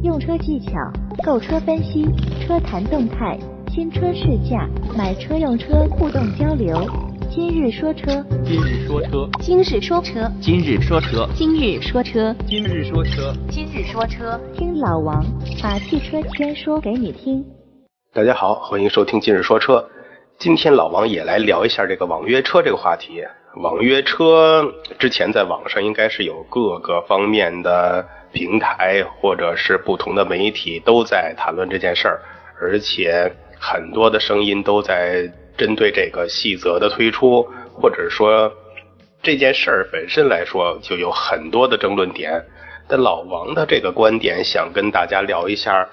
用车技巧、购车分析、车谈动态、新车试驾、买车用车互动交流。今日说车，今日说车，今日说车，今日说车，今日说车，今日说车，今日说车，听老王把汽车圈说给你听。大家好，欢迎收听今日说车。今天老王也来聊一下这个网约车这个话题。网约车之前在网上应该是有各个方面的平台或者是不同的媒体都在谈论这件事儿，而且很多的声音都在针对这个细则的推出，或者说这件事儿本身来说就有很多的争论点。但老王的这个观点想跟大家聊一下。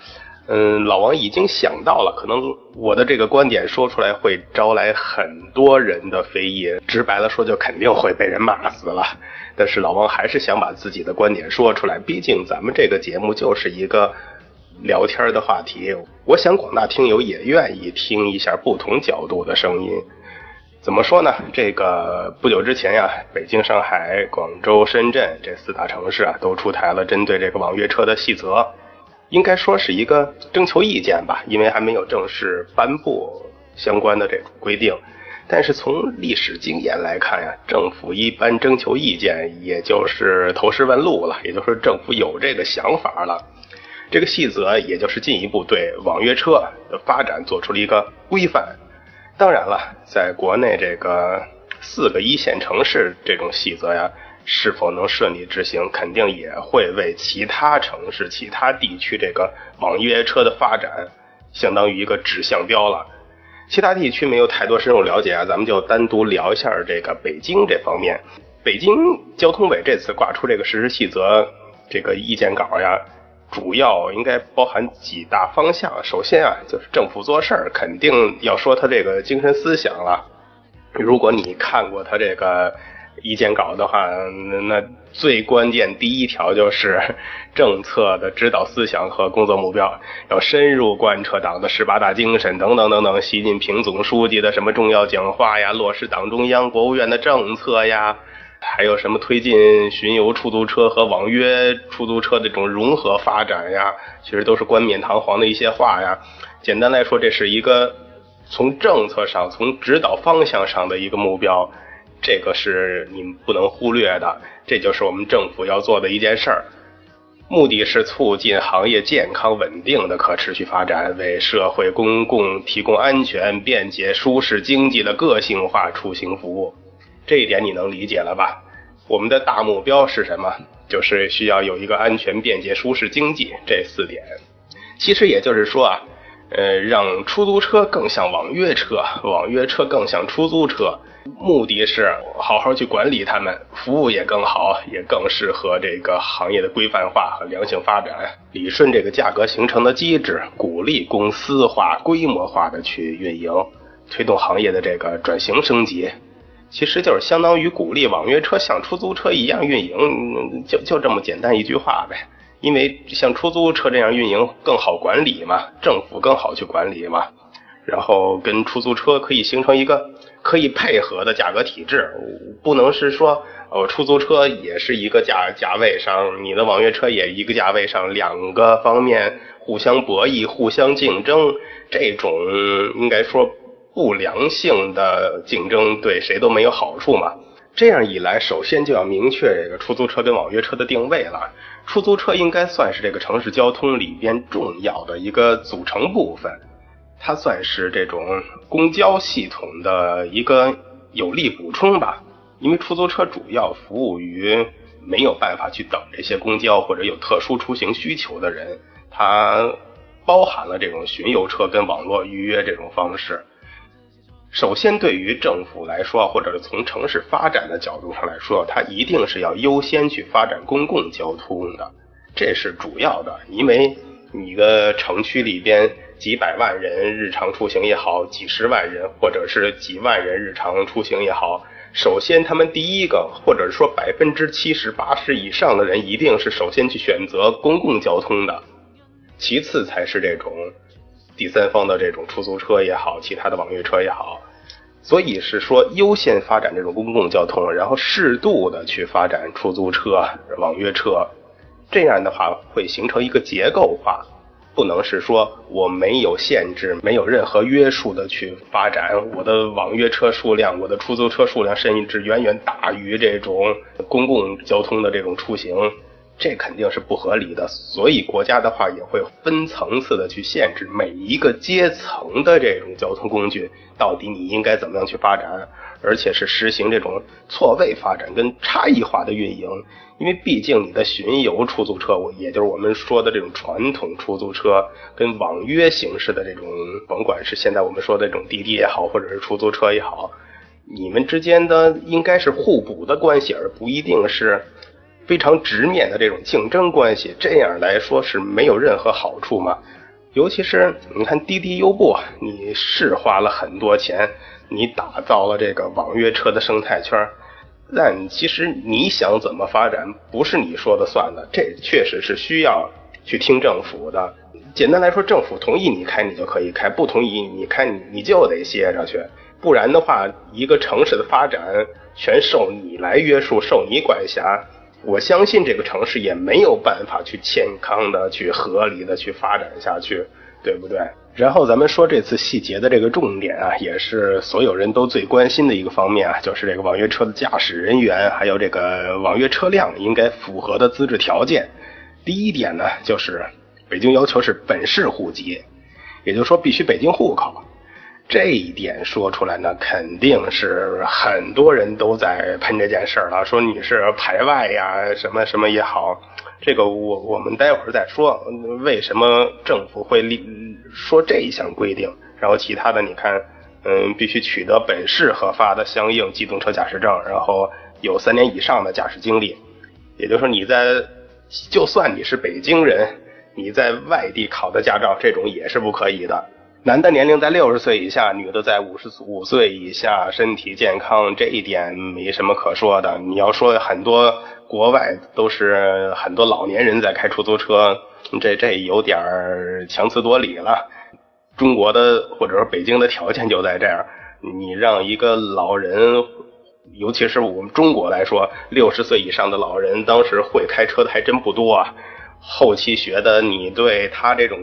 嗯，老王已经想到了，可能我的这个观点说出来会招来很多人的非议，直白了说就肯定会被人骂死了。但是老王还是想把自己的观点说出来，毕竟咱们这个节目就是一个聊天的话题，我想广大听友也愿意听一下不同角度的声音。怎么说呢？这个不久之前呀，北京、上海、广州、深圳这四大城市啊，都出台了针对这个网约车的细则。应该说是一个征求意见吧，因为还没有正式颁布相关的这种规定。但是从历史经验来看呀，政府一般征求意见，也就是投石问路了，也就是说政府有这个想法了。这个细则也就是进一步对网约车的发展做出了一个规范。当然了，在国内这个四个一线城市这种细则呀。是否能顺利执行，肯定也会为其他城市、其他地区这个网约车的发展，相当于一个指向标了。其他地区没有太多深入了解啊，咱们就单独聊一下这个北京这方面。北京交通委这次挂出这个实施细则这个意见稿呀，主要应该包含几大方向。首先啊，就是政府做事儿肯定要说他这个精神思想了。如果你看过他这个。意见稿的话，那最关键第一条就是政策的指导思想和工作目标，要深入贯彻党的十八大精神等等等等。习近平总书记的什么重要讲话呀，落实党中央、国务院的政策呀，还有什么推进巡游出租车和网约出租车这种融合发展呀，其实都是冠冕堂皇的一些话呀。简单来说，这是一个从政策上、从指导方向上的一个目标。这个是你们不能忽略的，这就是我们政府要做的一件事儿，目的是促进行业健康稳定的可持续发展，为社会公共提供安全、便捷、舒适、经济的个性化出行服务。这一点你能理解了吧？我们的大目标是什么？就是需要有一个安全、便捷、舒适、经济这四点。其实也就是说啊，呃，让出租车更像网约车，网约车更像出租车。目的是好好去管理他们，服务也更好，也更适合这个行业的规范化和良性发展，理顺这个价格形成的机制，鼓励公司化、规模化的去运营，推动行业的这个转型升级。其实就是相当于鼓励网约车像出租车一样运营，就就这么简单一句话呗。因为像出租车这样运营更好管理嘛，政府更好去管理嘛，然后跟出租车可以形成一个。可以配合的价格体制，不能是说，呃，出租车也是一个价价位上，你的网约车也一个价位上，两个方面互相博弈、互相竞争，这种应该说不良性的竞争对谁都没有好处嘛。这样一来，首先就要明确这个出租车跟网约车的定位了。出租车应该算是这个城市交通里边重要的一个组成部分。它算是这种公交系统的一个有力补充吧，因为出租车主要服务于没有办法去等这些公交或者有特殊出行需求的人，它包含了这种巡游车跟网络预约这种方式。首先，对于政府来说，或者是从城市发展的角度上来说，它一定是要优先去发展公共交通的，这是主要的，因为你的城区里边。几百万人日常出行也好，几十万人或者是几万人日常出行也好，首先他们第一个，或者说百分之七十八十以上的人，一定是首先去选择公共交通的，其次才是这种第三方的这种出租车也好，其他的网约车也好，所以是说优先发展这种公共交通，然后适度的去发展出租车、网约车。这样的话会形成一个结构化。不能是说我没有限制、没有任何约束的去发展我的网约车数量，我的出租车数量甚至远远大于这种公共交通的这种出行，这肯定是不合理的。所以国家的话也会分层次的去限制每一个阶层的这种交通工具，到底你应该怎么样去发展。而且是实行这种错位发展跟差异化的运营，因为毕竟你的巡游出租车，也就是我们说的这种传统出租车，跟网约形式的这种，甭管是现在我们说的这种滴滴也好，或者是出租车也好，你们之间的应该是互补的关系，而不一定是非常直面的这种竞争关系。这样来说是没有任何好处嘛？尤其是你看滴滴优步，你是花了很多钱。你打造了这个网约车的生态圈，但其实你想怎么发展，不是你说的算的，这确实是需要去听政府的。简单来说，政府同意你开，你就可以开；不同意你开，你你就得歇着去。不然的话，一个城市的发展全受你来约束，受你管辖。我相信这个城市也没有办法去健康的、去合理的去发展下去，对不对？然后咱们说这次细节的这个重点啊，也是所有人都最关心的一个方面啊，就是这个网约车的驾驶人员，还有这个网约车辆应该符合的资质条件。第一点呢，就是北京要求是本市户籍，也就是说必须北京户口。这一点说出来呢，肯定是很多人都在喷这件事了，说你是排外呀，什么什么也好。这个我我们待会儿再说，为什么政府会立说这一项规定？然后其他的你看，嗯，必须取得本市核发的相应机动车驾驶证，然后有三年以上的驾驶经历。也就是说，你在就算你是北京人，你在外地考的驾照，这种也是不可以的。男的年龄在六十岁以下，女的在五十五岁以下，身体健康这一点没什么可说的。你要说很多国外都是很多老年人在开出租车，这这有点强词夺理了。中国的或者说北京的条件就在这样，你让一个老人，尤其是我们中国来说，六十岁以上的老人，当时会开车的还真不多啊。后期学的，你对他这种。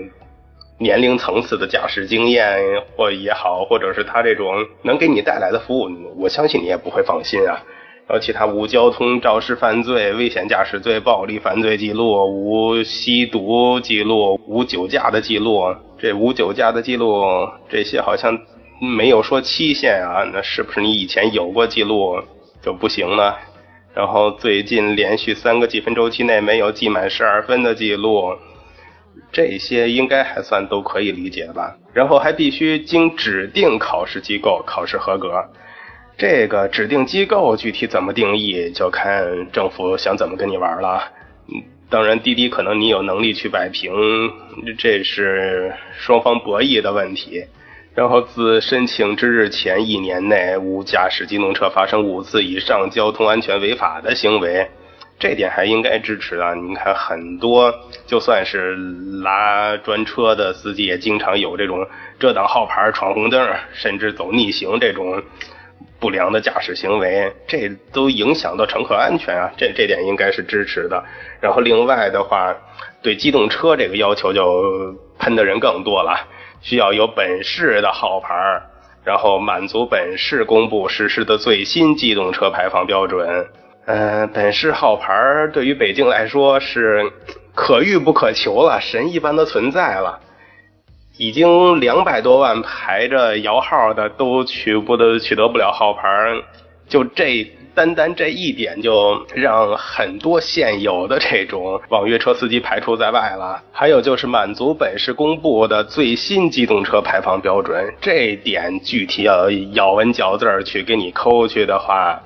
年龄层次的驾驶经验或也好，或者是他这种能给你带来的服务，我相信你也不会放心啊。然后其他无交通肇事犯罪、危险驾驶罪、暴力犯罪记录、无吸毒记录、无酒驾的记录，这无酒驾的记录这些好像没有说期限啊，那是不是你以前有过记录就不行呢？然后最近连续三个记分周期内没有记满十二分的记录。这些应该还算都可以理解吧，然后还必须经指定考试机构考试合格。这个指定机构具体怎么定义，就看政府想怎么跟你玩了。嗯，当然滴滴可能你有能力去摆平，这是双方博弈的问题。然后自申请之日前一年内，无驾驶机动车发生五次以上交通安全违法的行为。这点还应该支持啊！你看，很多就算是拉专车的司机，也经常有这种遮挡号牌、闯红灯，甚至走逆行这种不良的驾驶行为，这都影响到乘客安全啊！这这点应该是支持的。然后另外的话，对机动车这个要求就喷的人更多了，需要有本市的号牌，然后满足本市公布实施的最新机动车排放标准。嗯，本市号牌对于北京来说是可遇不可求了，神一般的存在了。已经两百多万排着摇号的都取不得取得不了号牌，就这单单这一点就让很多现有的这种网约车司机排除在外了。还有就是满足本市公布的最新机动车排放标准，这点具体要咬文嚼字去给你抠去的话。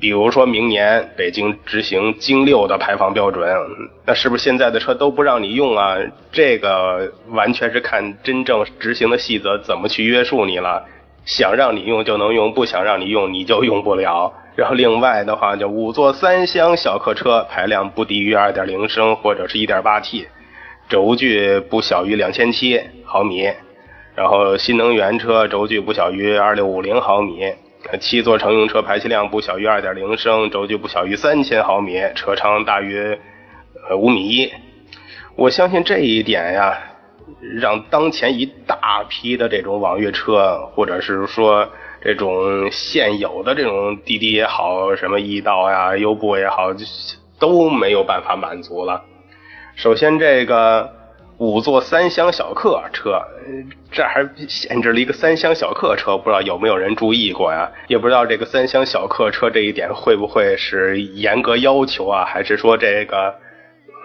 比如说明年北京执行京六的排放标准，那是不是现在的车都不让你用啊？这个完全是看真正执行的细则怎么去约束你了。想让你用就能用，不想让你用你就用不了。然后另外的话，就五座三厢小客车排量不低于二点零升或者是一点八 T，轴距不小于两千七毫米，然后新能源车轴距不小于二六五零毫米。七座乘用车排气量不小于二点零升，轴距不小于三千毫米，车长大约呃五米一。我相信这一点呀，让当前一大批的这种网约车，或者是说这种现有的这种滴滴也好，什么易到呀、优步也好，都没有办法满足了。首先，这个五座三厢小客车，这还限制了一个三厢小客车，不知道有没有人注意过呀？也不知道这个三厢小客车这一点会不会是严格要求啊？还是说这个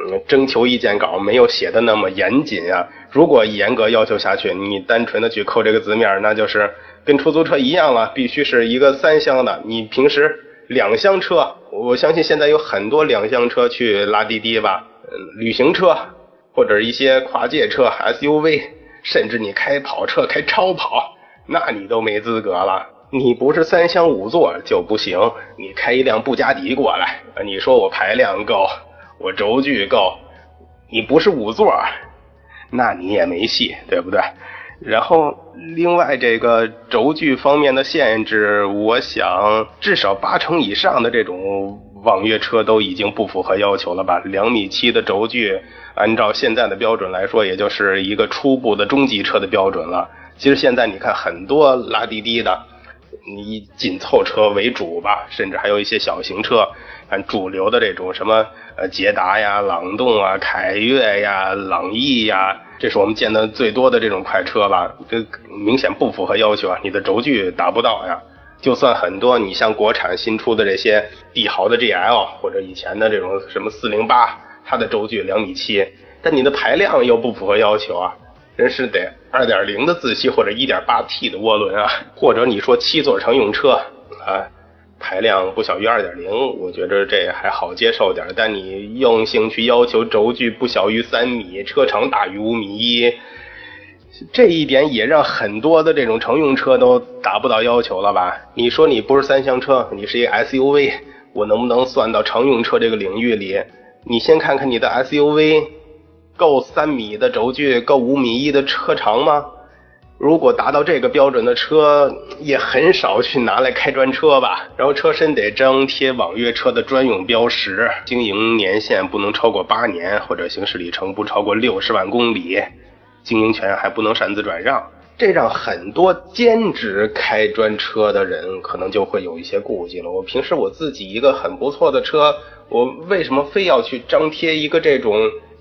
嗯？征求意见稿没有写的那么严谨啊！如果严格要求下去，你单纯的去扣这个字面，那就是跟出租车一样了，必须是一个三厢的。你平时两厢车，我相信现在有很多两厢车去拉滴滴吧，嗯旅行车或者一些跨界车、SUV，甚至你开跑车、开超跑，那你都没资格了。你不是三厢五座就不行，你开一辆布加迪过来，你说我排量够。我轴距够，你不是五座，那你也没戏，对不对？然后另外这个轴距方面的限制，我想至少八成以上的这种网约车都已经不符合要求了吧？两米七的轴距，按照现在的标准来说，也就是一个初步的中级车的标准了。其实现在你看很多拉滴滴的，你以紧凑车为主吧，甚至还有一些小型车。看主流的这种什么呃捷达呀、朗动啊、凯越呀、朗逸呀，这是我们见的最多的这种快车吧？这明显不符合要求啊！你的轴距达不到呀。就算很多，你像国产新出的这些帝豪的 GL 或者以前的这种什么四零八，它的轴距两米七，但你的排量又不符合要求啊！人是得二点零的自吸或者一点八 T 的涡轮啊，或者你说七座乘用车啊。排量不小于二点零，我觉得这还好接受点。但你硬性去要求轴距不小于三米，车长大于五米一，这一点也让很多的这种乘用车都达不到要求了吧？你说你不是三厢车，你是一个 SUV，我能不能算到乘用车这个领域里？你先看看你的 SUV 够三米的轴距，够五米一的车长吗？如果达到这个标准的车，也很少去拿来开专车吧。然后车身得张贴网约车的专用标识，经营年限不能超过八年，或者行驶里程不超过六十万公里，经营权还不能擅自转让。这让很多兼职开专车的人可能就会有一些顾忌了。我平时我自己一个很不错的车，我为什么非要去张贴一个这种？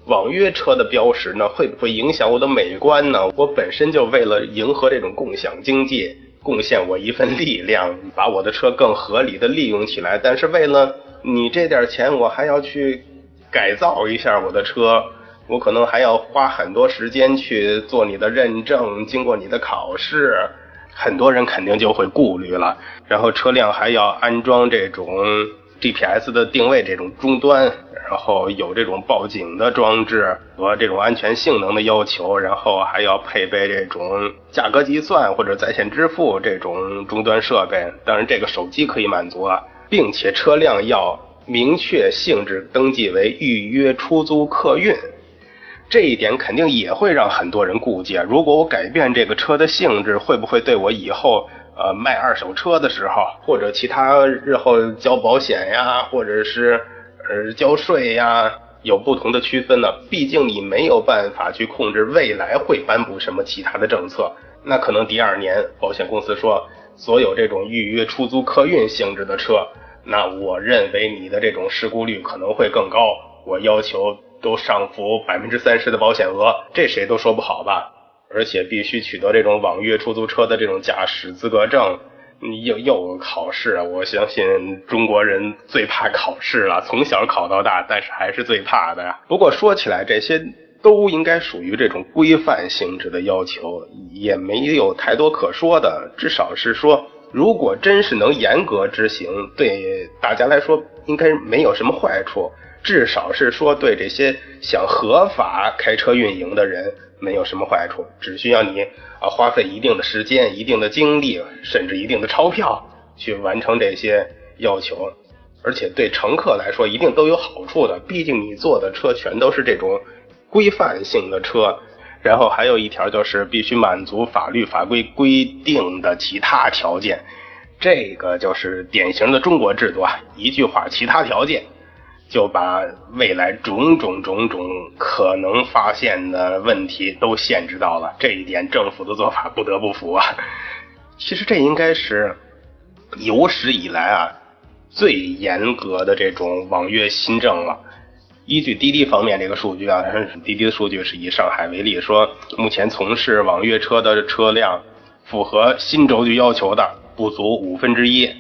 网约车的标识呢，会不会影响我的美观呢？我本身就为了迎合这种共享经济，贡献我一份力量，把我的车更合理的利用起来。但是为了你这点钱，我还要去改造一下我的车，我可能还要花很多时间去做你的认证，经过你的考试，很多人肯定就会顾虑了。然后车辆还要安装这种 GPS 的定位这种终端。然后有这种报警的装置和这种安全性能的要求，然后还要配备这种价格计算或者在线支付这种终端设备。当然，这个手机可以满足啊，并且车辆要明确性质登记为预约出租客运，这一点肯定也会让很多人顾忌啊。如果我改变这个车的性质，会不会对我以后呃卖二手车的时候，或者其他日后交保险呀，或者是？呃交税呀，有不同的区分呢。毕竟你没有办法去控制未来会颁布什么其他的政策。那可能第二年保险公司说，所有这种预约出租客运性质的车，那我认为你的这种事故率可能会更高。我要求都上浮百分之三十的保险额，这谁都说不好吧？而且必须取得这种网约出租车的这种驾驶资格证。又又考试！我相信中国人最怕考试了，从小考到大，但是还是最怕的呀。不过说起来，这些都应该属于这种规范性质的要求，也没有太多可说的。至少是说，如果真是能严格执行，对大家来说应该没有什么坏处。至少是说，对这些想合法开车运营的人。没有什么坏处，只需要你啊花费一定的时间、一定的精力，甚至一定的钞票去完成这些要求，而且对乘客来说一定都有好处的。毕竟你坐的车全都是这种规范性的车，然后还有一条就是必须满足法律法规规定的其他条件，这个就是典型的中国制度啊。一句话，其他条件。就把未来种种种种可能发现的问题都限制到了。这一点，政府的做法不得不服啊。其实这应该是有史以来啊最严格的这种网约新政了。依据滴滴方面这个数据啊，滴滴的数据是以上海为例，说目前从事网约车的车辆符合新轴距要求的不足五分之一。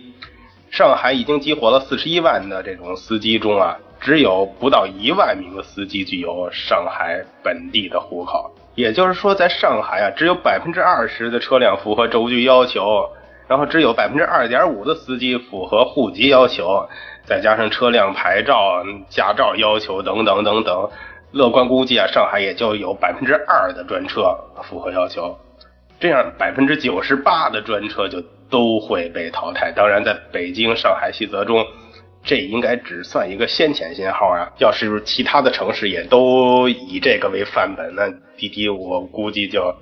上海已经激活了四十一万的这种司机中啊，只有不到一万名的司机具有上海本地的户口。也就是说，在上海啊，只有百分之二十的车辆符合轴距要求，然后只有百分之二点五的司机符合户籍要求，再加上车辆牌照、驾照要求等等等等，乐观估计啊，上海也就有百分之二的专车符合要求。这样，百分之九十八的专车就。都会被淘汰。当然，在北京、上海细则中，这应该只算一个先遣信号啊。要是其他的城市也都以这个为范本，那滴滴我估计就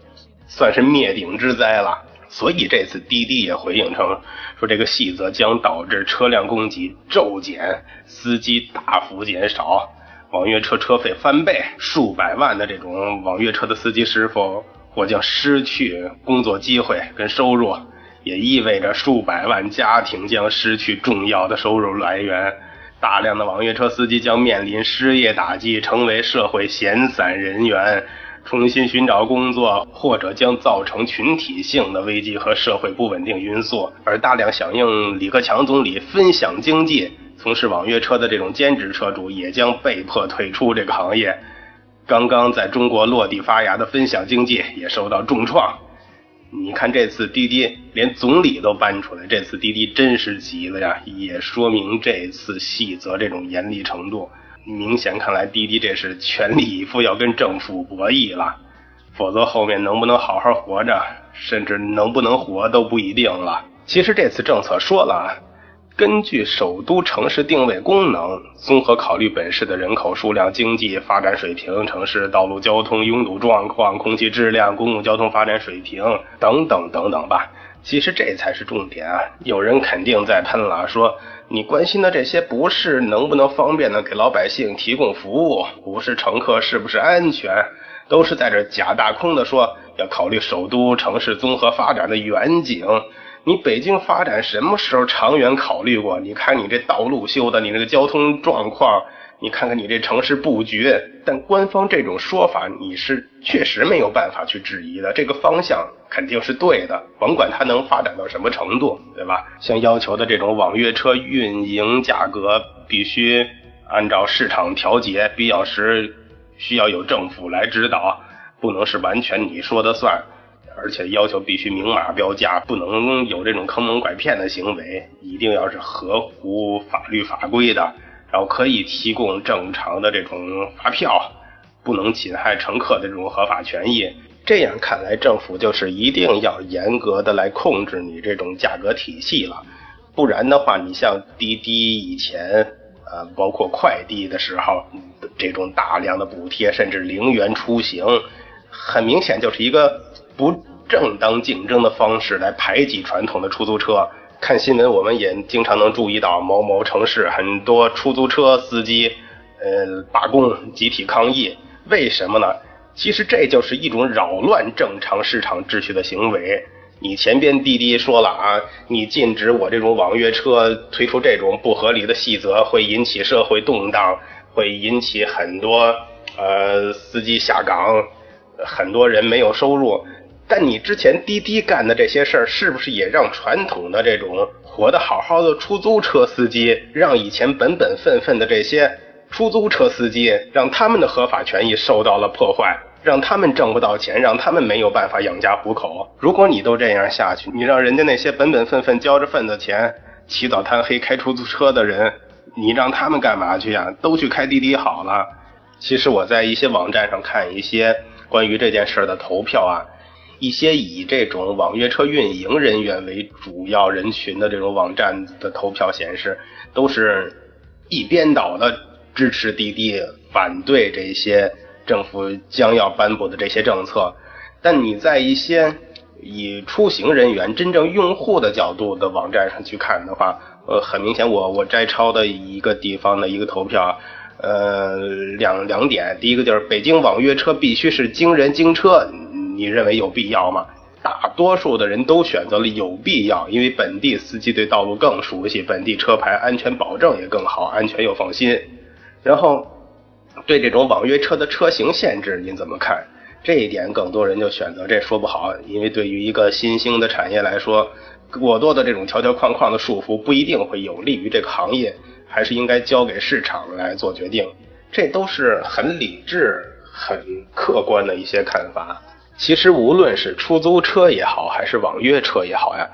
算是灭顶之灾了。所以这次滴滴也回应称，说这个细则将导致车辆供给骤减，司机大幅减少，网约车车费翻倍，数百万的这种网约车的司机师傅或将失去工作机会跟收入。也意味着数百万家庭将失去重要的收入来源，大量的网约车司机将面临失业打击，成为社会闲散人员，重新寻找工作，或者将造成群体性的危机和社会不稳定因素。而大量响应李克强总理分享经济、从事网约车的这种兼职车主也将被迫退出这个行业。刚刚在中国落地发芽的分享经济也受到重创。你看这次滴滴连总理都搬出来，这次滴滴真是急了呀！也说明这次细则这种严厉程度，明显看来滴滴这是全力以赴要跟政府博弈了，否则后面能不能好好活着，甚至能不能活都不一定了。其实这次政策说了。根据首都城市定位功能，综合考虑本市的人口数量、经济发展水平、城市道路交通拥堵状况、空气质量、公共交通发展水平等等等等吧。其实这才是重点啊！有人肯定在喷了，说你关心的这些不是能不能方便的给老百姓提供服务，不是乘客是不是安全，都是在这假大空的说要考虑首都城市综合发展的远景。你北京发展什么时候长远考虑过？你看你这道路修的，你这个交通状况，你看看你这城市布局。但官方这种说法，你是确实没有办法去质疑的。这个方向肯定是对的，甭管它能发展到什么程度，对吧？像要求的这种网约车运营价格必须按照市场调节，必要时需要有政府来指导，不能是完全你说的算。而且要求必须明码标价，不能有这种坑蒙拐骗的行为，一定要是合乎法律法规的，然后可以提供正常的这种发票，不能侵害乘客的这种合法权益。这样看来，政府就是一定要严格的来控制你这种价格体系了，不然的话，你像滴滴以前，呃，包括快递的时候，这种大量的补贴，甚至零元出行，很明显就是一个。不正当竞争的方式来排挤传统的出租车。看新闻，我们也经常能注意到某某城市很多出租车司机，呃，罢工、集体抗议。为什么呢？其实这就是一种扰乱正常市场秩序的行为。你前边滴滴说了啊，你禁止我这种网约车推出这种不合理的细则，会引起社会动荡，会引起很多呃司机下岗，很多人没有收入。但你之前滴滴干的这些事儿，是不是也让传统的这种活得好好的出租车司机，让以前本本分分的这些出租车司机，让他们的合法权益受到了破坏，让他们挣不到钱，让他们没有办法养家糊口？如果你都这样下去，你让人家那些本本分分交着份子钱，起早贪黑开出租车的人，你让他们干嘛去呀？都去开滴滴好了。其实我在一些网站上看一些关于这件事儿的投票啊。一些以这种网约车运营人员为主要人群的这种网站的投票显示，都是一边倒的支持滴滴，反对这些政府将要颁布的这些政策。但你在一些以出行人员、真正用户的角度的网站上去看的话，呃，很明显我我摘抄的一个地方的一个投票，呃，两两点，第一个就是北京网约车必须是京人京车，你认为有必要吗？大多数的人都选择了有必要，因为本地司机对道路更熟悉，本地车牌安全保证也更好，安全又放心。然后对这种网约车的车型限制您怎么看？这一点更多人就选择这说不好，因为对于一个新兴的产业来说，过多的这种条条框框的束缚不一定会有利于这个行业，还是应该交给市场来做决定。这都是很理智、很客观的一些看法。其实无论是出租车也好，还是网约车也好呀，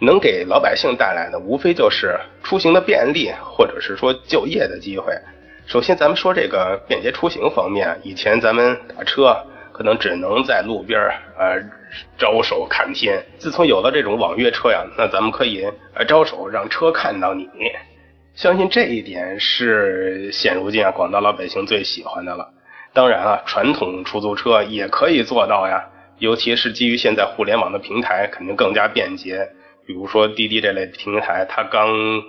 能给老百姓带来的无非就是出行的便利，或者是说就业的机会。首先，咱们说这个便捷出行方面，以前咱们打车可能只能在路边儿呃招手看天，自从有了这种网约车呀，那咱们可以呃招手让车看到你。相信这一点是现如今啊广大老百姓最喜欢的了。当然啊，传统出租车也可以做到呀，尤其是基于现在互联网的平台，肯定更加便捷。比如说滴滴这类平台，它刚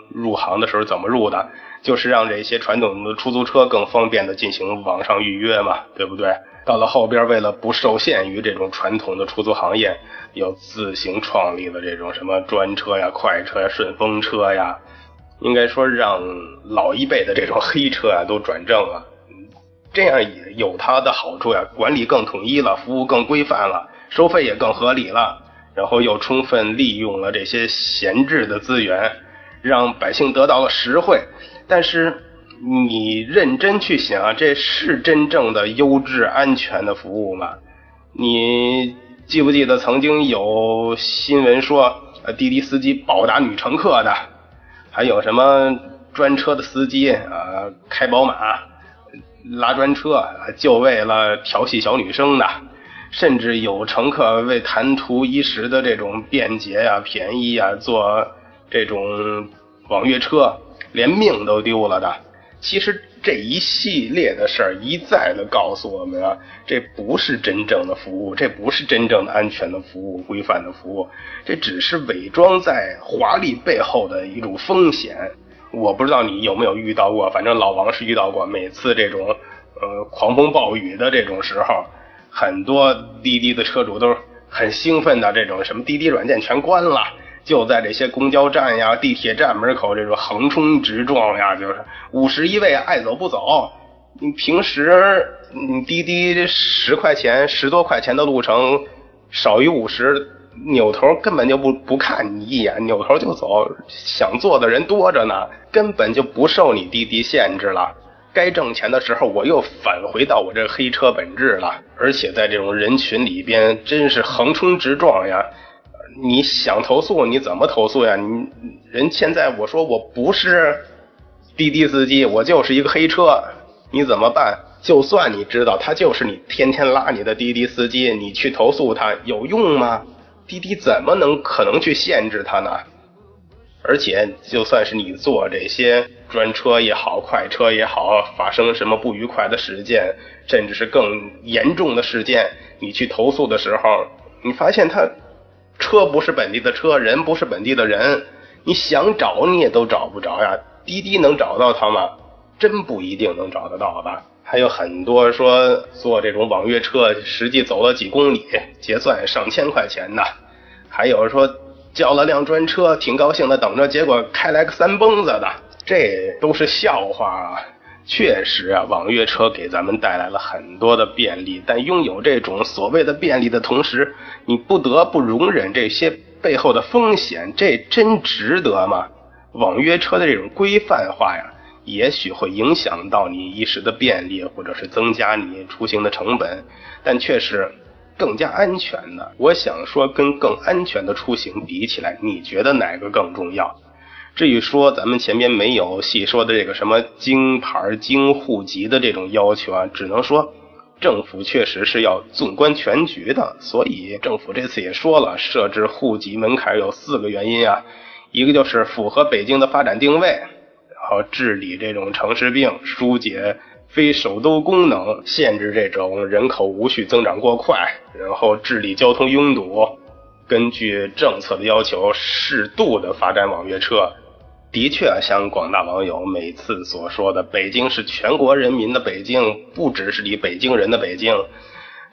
入行的时候怎么入的？就是让这些传统的出租车更方便的进行网上预约嘛，对不对？到了后边，为了不受限于这种传统的出租行业，又自行创立了这种什么专车呀、快车呀、顺风车呀，应该说让老一辈的这种黑车啊都转正了。这样也有它的好处呀，管理更统一了，服务更规范了，收费也更合理了，然后又充分利用了这些闲置的资源，让百姓得到了实惠。但是你认真去想啊，这是真正的优质安全的服务吗？你记不记得曾经有新闻说，呃，滴滴司机暴打女乘客的，还有什么专车的司机啊，开宝马。拉专车就为了调戏小女生的，甚至有乘客为贪图一时的这种便捷呀、便宜呀，坐这种网约车，连命都丢了的。其实这一系列的事儿一再的告诉我们啊，这不是真正的服务，这不是真正的安全的服务、规范的服务，这只是伪装在华丽背后的一种风险。我不知道你有没有遇到过，反正老王是遇到过。每次这种呃狂风暴雨的这种时候，很多滴滴的车主都很兴奋的，这种什么滴滴软件全关了，就在这些公交站呀、地铁站门口这种横冲直撞呀，就是五十一位爱走不走。你平时你滴滴十块钱、十多块钱的路程，少于五十。扭头根本就不不看你一眼，扭头就走。想坐的人多着呢，根本就不受你滴滴限制了。该挣钱的时候，我又返回到我这黑车本质了。而且在这种人群里边，真是横冲直撞呀！你想投诉，你怎么投诉呀？你人现在我说我不是滴滴司机，我就是一个黑车，你怎么办？就算你知道他就是你天天拉你的滴滴司机，你去投诉他有用吗？滴滴怎么能可能去限制它呢？而且就算是你坐这些专车也好，快车也好，发生什么不愉快的事件，甚至是更严重的事件，你去投诉的时候，你发现他车不是本地的车，人不是本地的人，你想找你也都找不着呀。滴滴能找到他吗？真不一定能找得到吧。还有很多说坐这种网约车，实际走了几公里，结算上千块钱的。还有说叫了辆专车，挺高兴的等着，结果开来个三蹦子的，这都是笑话啊！确实啊，网约车给咱们带来了很多的便利，但拥有这种所谓的便利的同时，你不得不容忍这些背后的风险，这真值得吗？网约车的这种规范化呀。也许会影响到你一时的便利，或者是增加你出行的成本，但却是更加安全的。我想说，跟更安全的出行比起来，你觉得哪个更重要？至于说咱们前边没有细说的这个什么京牌、京户籍的这种要求啊，只能说政府确实是要纵观全局的。所以政府这次也说了，设置户籍门槛有四个原因啊，一个就是符合北京的发展定位。要治理这种城市病，疏解非首都功能，限制这种人口无序增长过快，然后治理交通拥堵，根据政策的要求适度的发展网约车，的确，像广大网友每次所说的，北京是全国人民的北京，不只是你北京人的北京。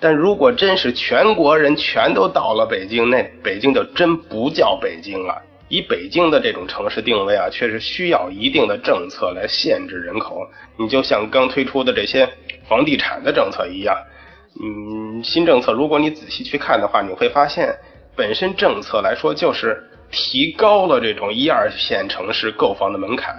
但如果真是全国人全都到了北京，那北京就真不叫北京了。以北京的这种城市定位啊，确实需要一定的政策来限制人口。你就像刚推出的这些房地产的政策一样，嗯，新政策如果你仔细去看的话，你会发现，本身政策来说就是提高了这种一二线城市购房的门槛，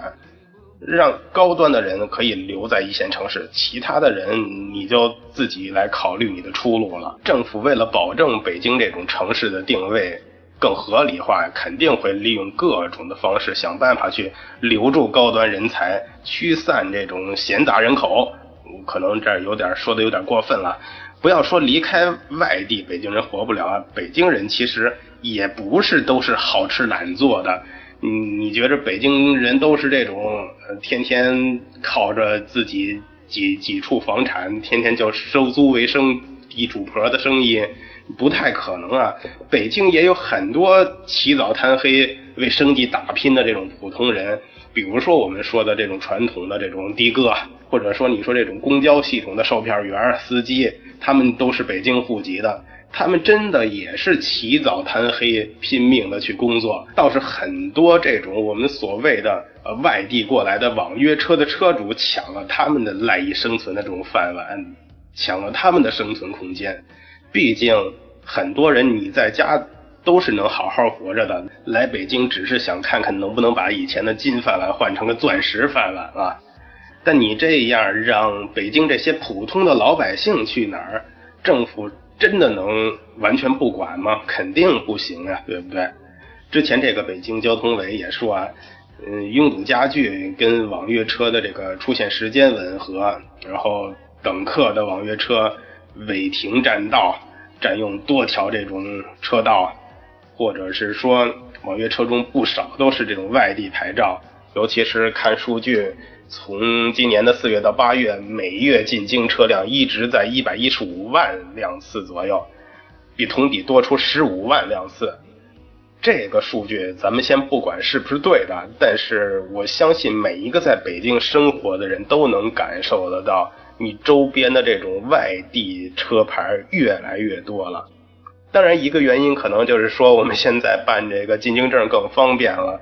让高端的人可以留在一线城市，其他的人你就自己来考虑你的出路了。政府为了保证北京这种城市的定位。更合理化，肯定会利用各种的方式想办法去留住高端人才，驱散这种闲杂人口。可能这有点说的有点过分了。不要说离开外地，北京人活不了。北京人其实也不是都是好吃懒做的。嗯，你觉着北京人都是这种天天靠着自己几几处房产，天天就收租为生，地主婆的生意？不太可能啊！北京也有很多起早贪黑为生计打拼的这种普通人，比如说我们说的这种传统的这种的哥，或者说你说这种公交系统的售票员、司机，他们都是北京户籍的，他们真的也是起早贪黑拼命的去工作。倒是很多这种我们所谓的呃外地过来的网约车的车主抢了他们的赖以生存的这种饭碗，抢了他们的生存空间。毕竟很多人你在家都是能好好活着的，来北京只是想看看能不能把以前的金饭碗换成个钻石饭碗啊。但你这样让北京这些普通的老百姓去哪儿，政府真的能完全不管吗？肯定不行啊，对不对？之前这个北京交通委也说啊，嗯，拥堵加剧跟网约车的这个出现时间吻合，然后等客的网约车。违停占道，占用多条这种车道，或者是说网约车中不少都是这种外地牌照，尤其是看数据，从今年的四月到八月，每月进京车辆一直在一百一十五万辆次左右，比同比多出十五万辆次。这个数据咱们先不管是不是对的，但是我相信每一个在北京生活的人都能感受得到。你周边的这种外地车牌越来越多了，当然一个原因可能就是说我们现在办这个进京证更方便了。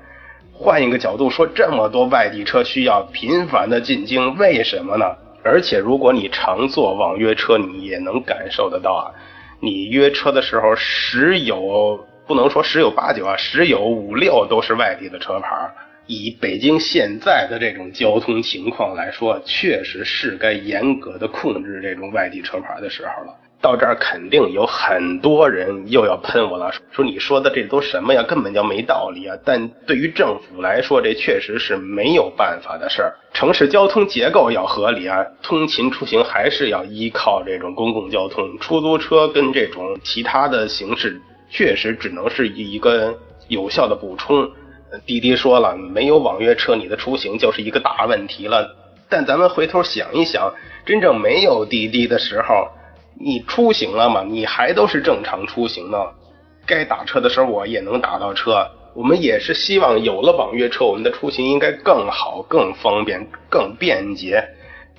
换一个角度说，这么多外地车需要频繁的进京，为什么呢？而且如果你常坐网约车，你也能感受得到啊。你约车的时候，十有不能说十有八九啊，十有五六都是外地的车牌。以北京现在的这种交通情况来说，确实是该严格的控制这种外地车牌的时候了。到这儿肯定有很多人又要喷我了，说你说的这都什么呀，根本就没道理啊！但对于政府来说，这确实是没有办法的事儿。城市交通结构要合理啊，通勤出行还是要依靠这种公共交通，出租车跟这种其他的形式确实只能是一个有效的补充。滴滴说了，没有网约车，你的出行就是一个大问题了。但咱们回头想一想，真正没有滴滴的时候，你出行了吗？你还都是正常出行呢。该打车的时候，我也能打到车。我们也是希望有了网约车，我们的出行应该更好、更方便、更便捷。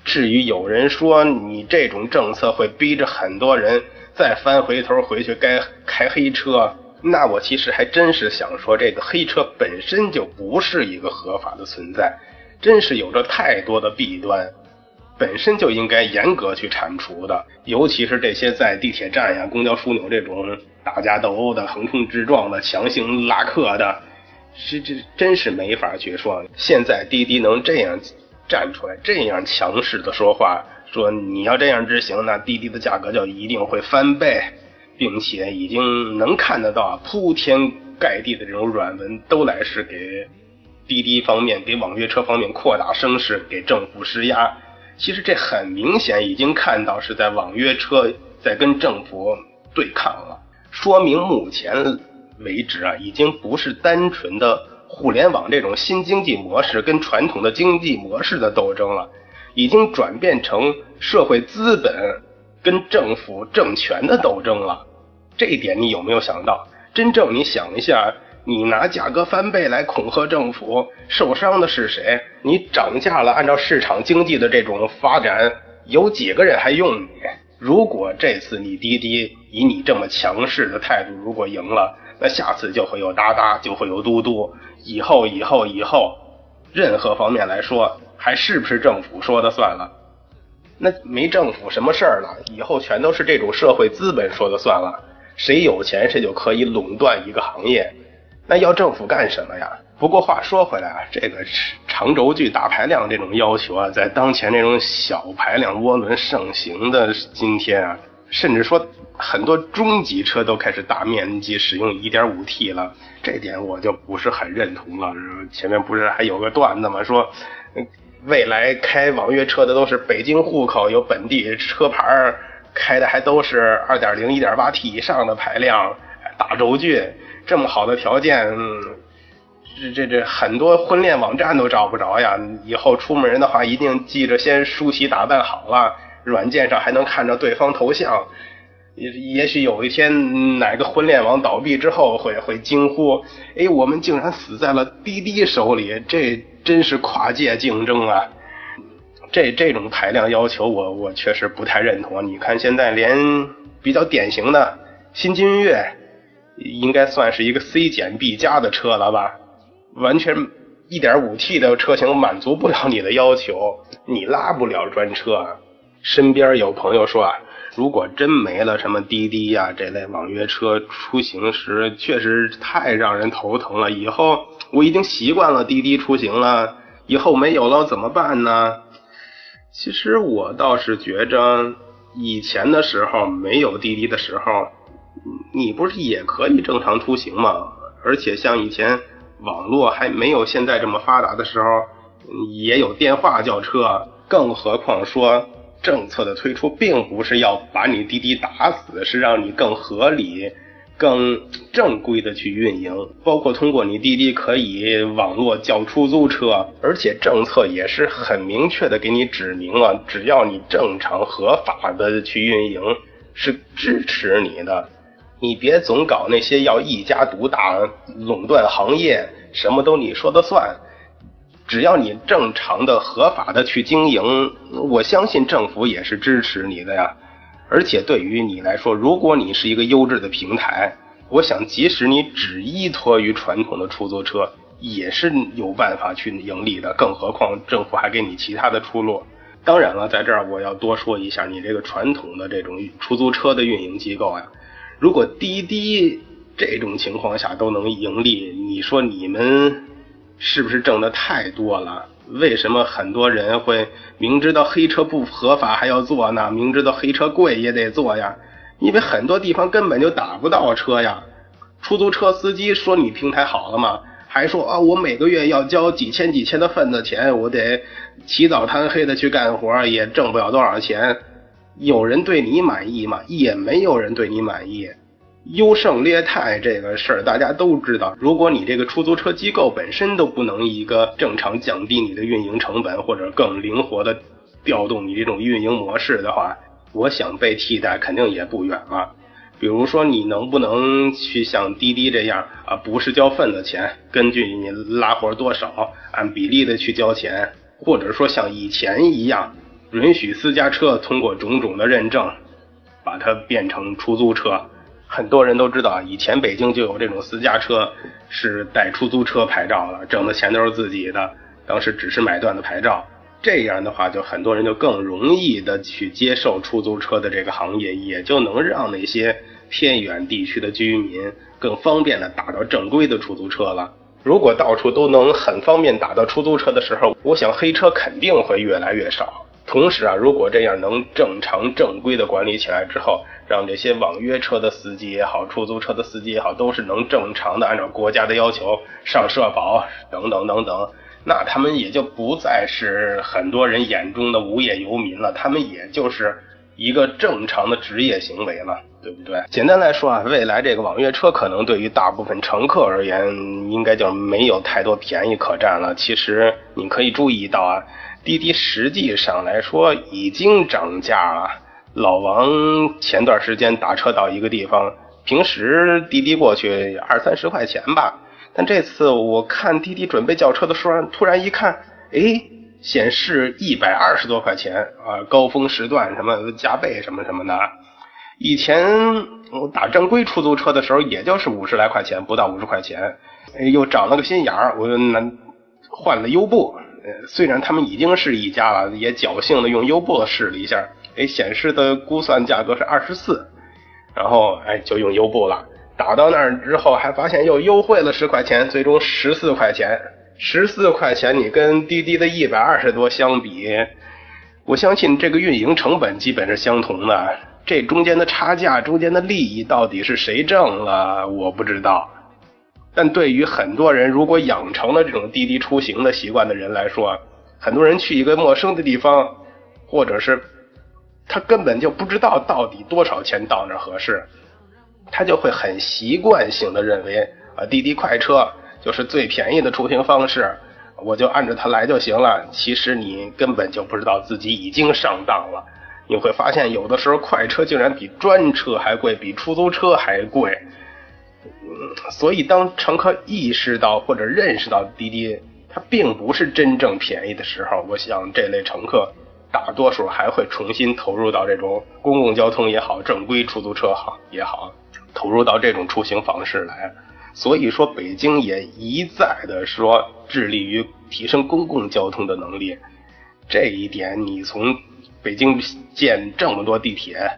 至于有人说你这种政策会逼着很多人再翻回头回去该开黑车。那我其实还真是想说，这个黑车本身就不是一个合法的存在，真是有着太多的弊端，本身就应该严格去铲除的。尤其是这些在地铁站呀、公交枢纽这种打架斗殴的、横冲直撞的、强行拉客的，是这真是没法去说。现在滴滴能这样站出来，这样强势的说话，说你要这样执行，那滴滴的价格就一定会翻倍。并且已经能看得到铺天盖地的这种软文都来是给滴滴方面、给网约车方面扩大声势，给政府施压。其实这很明显已经看到是在网约车在跟政府对抗了，说明目前为止啊，已经不是单纯的互联网这种新经济模式跟传统的经济模式的斗争了，已经转变成社会资本跟政府政权的斗争了。这一点你有没有想到？真正你想一下，你拿价格翻倍来恐吓政府，受伤的是谁？你涨价了，按照市场经济的这种发展，有几个人还用你？如果这次你滴滴以你这么强势的态度，如果赢了，那下次就会有哒哒，就会有嘟嘟，以后以后以后，任何方面来说，还是不是政府说的算了？那没政府什么事儿了，以后全都是这种社会资本说的算了。谁有钱谁就可以垄断一个行业，那要政府干什么呀？不过话说回来啊，这个长轴距大排量这种要求啊，在当前这种小排量涡轮盛行的今天啊，甚至说很多中级车都开始大面积使用 1.5T 了，这点我就不是很认同了。前面不是还有个段子吗？说。未来开网约车的都是北京户口，有本地车牌开的还都是二点零、一点八 T 以上的排量，大轴距，这么好的条件，这这这很多婚恋网站都找不着呀。以后出门的话，一定记着先梳洗打扮好了，软件上还能看着对方头像。也也许有一天哪个婚恋网倒闭之后，会会惊呼：哎，我们竟然死在了滴滴手里！这真是跨界竞争啊！这这种排量要求，我我确实不太认同。你看现在连比较典型的新君越，应该算是一个 C 减 B 加的车了吧？完全 1.5T 的车型满足不了你的要求，你拉不了专车。身边有朋友说啊。如果真没了什么滴滴呀这类网约车出行时，确实太让人头疼了。以后我已经习惯了滴滴出行了，以后没有了怎么办呢？其实我倒是觉着，以前的时候没有滴滴的时候，你不是也可以正常出行吗？而且像以前网络还没有现在这么发达的时候，也有电话叫车，更何况说。政策的推出并不是要把你滴滴打死，是让你更合理、更正规的去运营。包括通过你滴滴可以网络叫出租车，而且政策也是很明确的给你指明了，只要你正常合法的去运营，是支持你的。你别总搞那些要一家独大、垄断行业，什么都你说的算。只要你正常的、合法的去经营，我相信政府也是支持你的呀。而且对于你来说，如果你是一个优质的平台，我想即使你只依托于传统的出租车，也是有办法去盈利的。更何况政府还给你其他的出路。当然了，在这儿我要多说一下，你这个传统的这种出租车的运营机构呀，如果滴滴这种情况下都能盈利，你说你们？是不是挣的太多了？为什么很多人会明知道黑车不合法还要做呢？明知道黑车贵也得做呀？因为很多地方根本就打不到车呀。出租车司机说你平台好了吗？还说啊，我每个月要交几千几千的份子钱，我得起早贪黑的去干活，也挣不了多少钱。有人对你满意吗？也没有人对你满意。优胜劣汰这个事儿大家都知道。如果你这个出租车机构本身都不能一个正常降低你的运营成本，或者更灵活的调动你这种运营模式的话，我想被替代肯定也不远了。比如说，你能不能去像滴滴这样啊，不是交份子钱，根据你拉活多少按比例的去交钱，或者说像以前一样，允许私家车通过种种的认证，把它变成出租车。很多人都知道，以前北京就有这种私家车是带出租车牌照的，挣的钱都是自己的。当时只是买断的牌照，这样的话，就很多人就更容易的去接受出租车的这个行业，也就能让那些偏远地区的居民更方便的打到正规的出租车了。如果到处都能很方便打到出租车的时候，我想黑车肯定会越来越少。同时啊，如果这样能正常正规的管理起来之后，让这些网约车的司机也好，出租车的司机也好，都是能正常的按照国家的要求上社保等等等等，那他们也就不再是很多人眼中的无业游民了，他们也就是一个正常的职业行为了，对不对？简单来说啊，未来这个网约车可能对于大部分乘客而言，应该就没有太多便宜可占了。其实你可以注意到啊。滴滴实际上来说已经涨价了。老王前段时间打车到一个地方，平时滴滴过去二三十块钱吧，但这次我看滴滴准备叫车的时候，突然一看，哎，显示一百二十多块钱啊，高峰时段什么加倍什么什么的。以前我打正规出租车的时候，也就是五十来块钱，不到五十块钱。又长了个心眼儿，我就换了优步。呃，虽然他们已经是一家了，也侥幸的用优步试了一下，哎，显示的估算价格是二十四，然后哎就用优步了。打到那儿之后，还发现又优惠了十块钱，最终十四块钱。十四块钱你跟滴滴的一百二十多相比，我相信这个运营成本基本是相同的。这中间的差价，中间的利益到底是谁挣了，我不知道。但对于很多人，如果养成了这种滴滴出行的习惯的人来说，很多人去一个陌生的地方，或者是他根本就不知道到底多少钱到那合适，他就会很习惯性的认为啊，滴滴快车就是最便宜的出行方式，我就按着它来就行了。其实你根本就不知道自己已经上当了。你会发现，有的时候快车竟然比专车还贵，比出租车还贵。所以当乘客意识到或者认识到滴滴它并不是真正便宜的时候，我想这类乘客大多数还会重新投入到这种公共交通也好，正规出租车好也好，投入到这种出行方式来。所以说，北京也一再的说致力于提升公共交通的能力。这一点，你从北京建这么多地铁，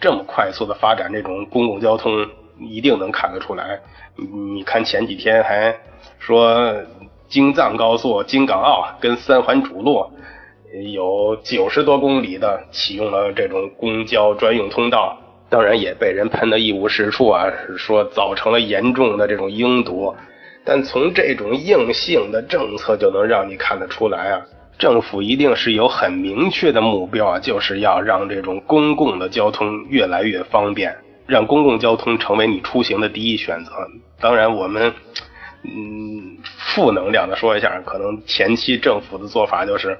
这么快速的发展这种公共交通，一定能看得出来。你看前几天还说京藏高速、京港澳跟三环主路有九十多公里的启用了这种公交专用通道，当然也被人喷得一无是处啊，说造成了严重的这种拥堵。但从这种硬性的政策就能让你看得出来啊。政府一定是有很明确的目标啊，就是要让这种公共的交通越来越方便，让公共交通成为你出行的第一选择。当然，我们嗯负能量的说一下，可能前期政府的做法就是，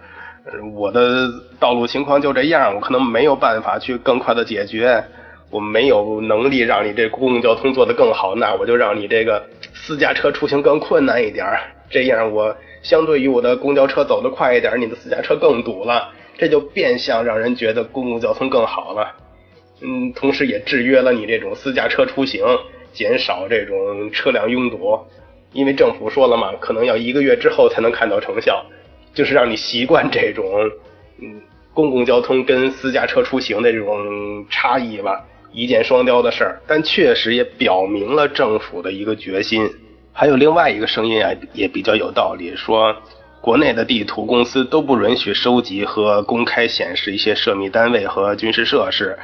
我的道路情况就这样，我可能没有办法去更快的解决，我没有能力让你这公共交通做得更好，那我就让你这个私家车出行更困难一点，这样我。相对于我的公交车走得快一点，你的私家车更堵了，这就变相让人觉得公共交通更好了。嗯，同时也制约了你这种私家车出行，减少这种车辆拥堵。因为政府说了嘛，可能要一个月之后才能看到成效，就是让你习惯这种嗯公共交通跟私家车出行的这种差异吧，一箭双雕的事儿。但确实也表明了政府的一个决心。还有另外一个声音啊，也比较有道理，说国内的地图公司都不允许收集和公开显示一些涉密单位和军事设施，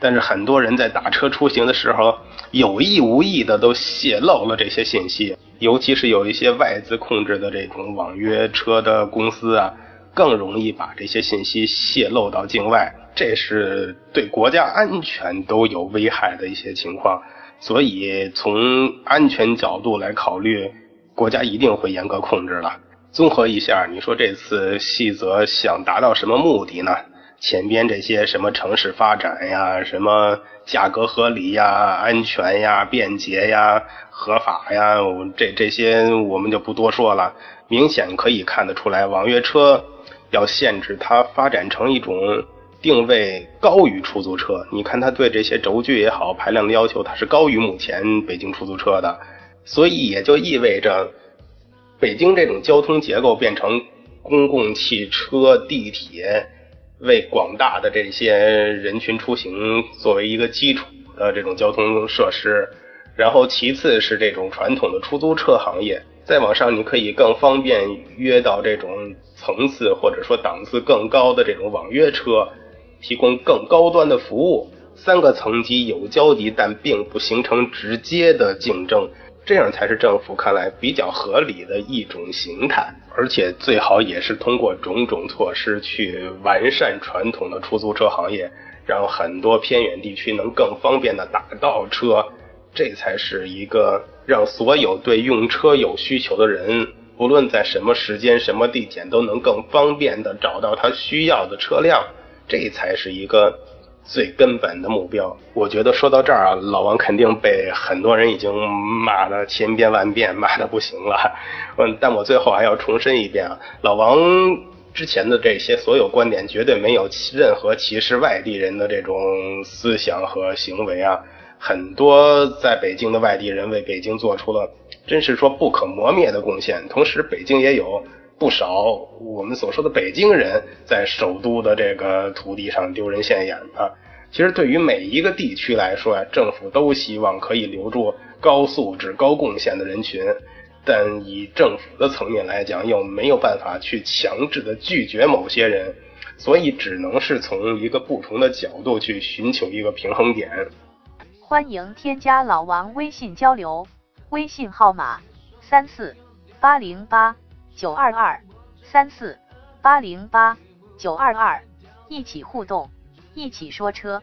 但是很多人在打车出行的时候，有意无意的都泄露了这些信息，尤其是有一些外资控制的这种网约车的公司啊，更容易把这些信息泄露到境外，这是对国家安全都有危害的一些情况。所以，从安全角度来考虑，国家一定会严格控制了。综合一下，你说这次细则想达到什么目的呢？前边这些什么城市发展呀，什么价格合理呀、安全呀、便捷呀、合法呀，这这些我们就不多说了。明显可以看得出来，网约车要限制它发展成一种。定位高于出租车，你看它对这些轴距也好、排量的要求，它是高于目前北京出租车的，所以也就意味着，北京这种交通结构变成公共汽车、地铁为广大的这些人群出行作为一个基础的这种交通设施，然后其次是这种传统的出租车行业，再往上你可以更方便约到这种层次或者说档次更高的这种网约车。提供更高端的服务，三个层级有交集，但并不形成直接的竞争，这样才是政府看来比较合理的一种形态。而且最好也是通过种种措施去完善传统的出租车行业，让很多偏远地区能更方便的打到车，这才是一个让所有对用车有需求的人，不论在什么时间、什么地点，都能更方便的找到他需要的车辆。这才是一个最根本的目标。我觉得说到这儿啊，老王肯定被很多人已经骂的千遍万遍，骂的不行了。嗯，但我最后还要重申一遍啊，老王之前的这些所有观点绝对没有任何歧视外地人的这种思想和行为啊。很多在北京的外地人为北京做出了真是说不可磨灭的贡献，同时北京也有。不少我们所说的北京人在首都的这个土地上丢人现眼啊。其实对于每一个地区来说啊，政府都希望可以留住高素质、高贡献的人群，但以政府的层面来讲，又没有办法去强制的拒绝某些人，所以只能是从一个不同的角度去寻求一个平衡点。欢迎添加老王微信交流，微信号码三四八零八。九二二三四八零八九二二，一起互动，一起说车。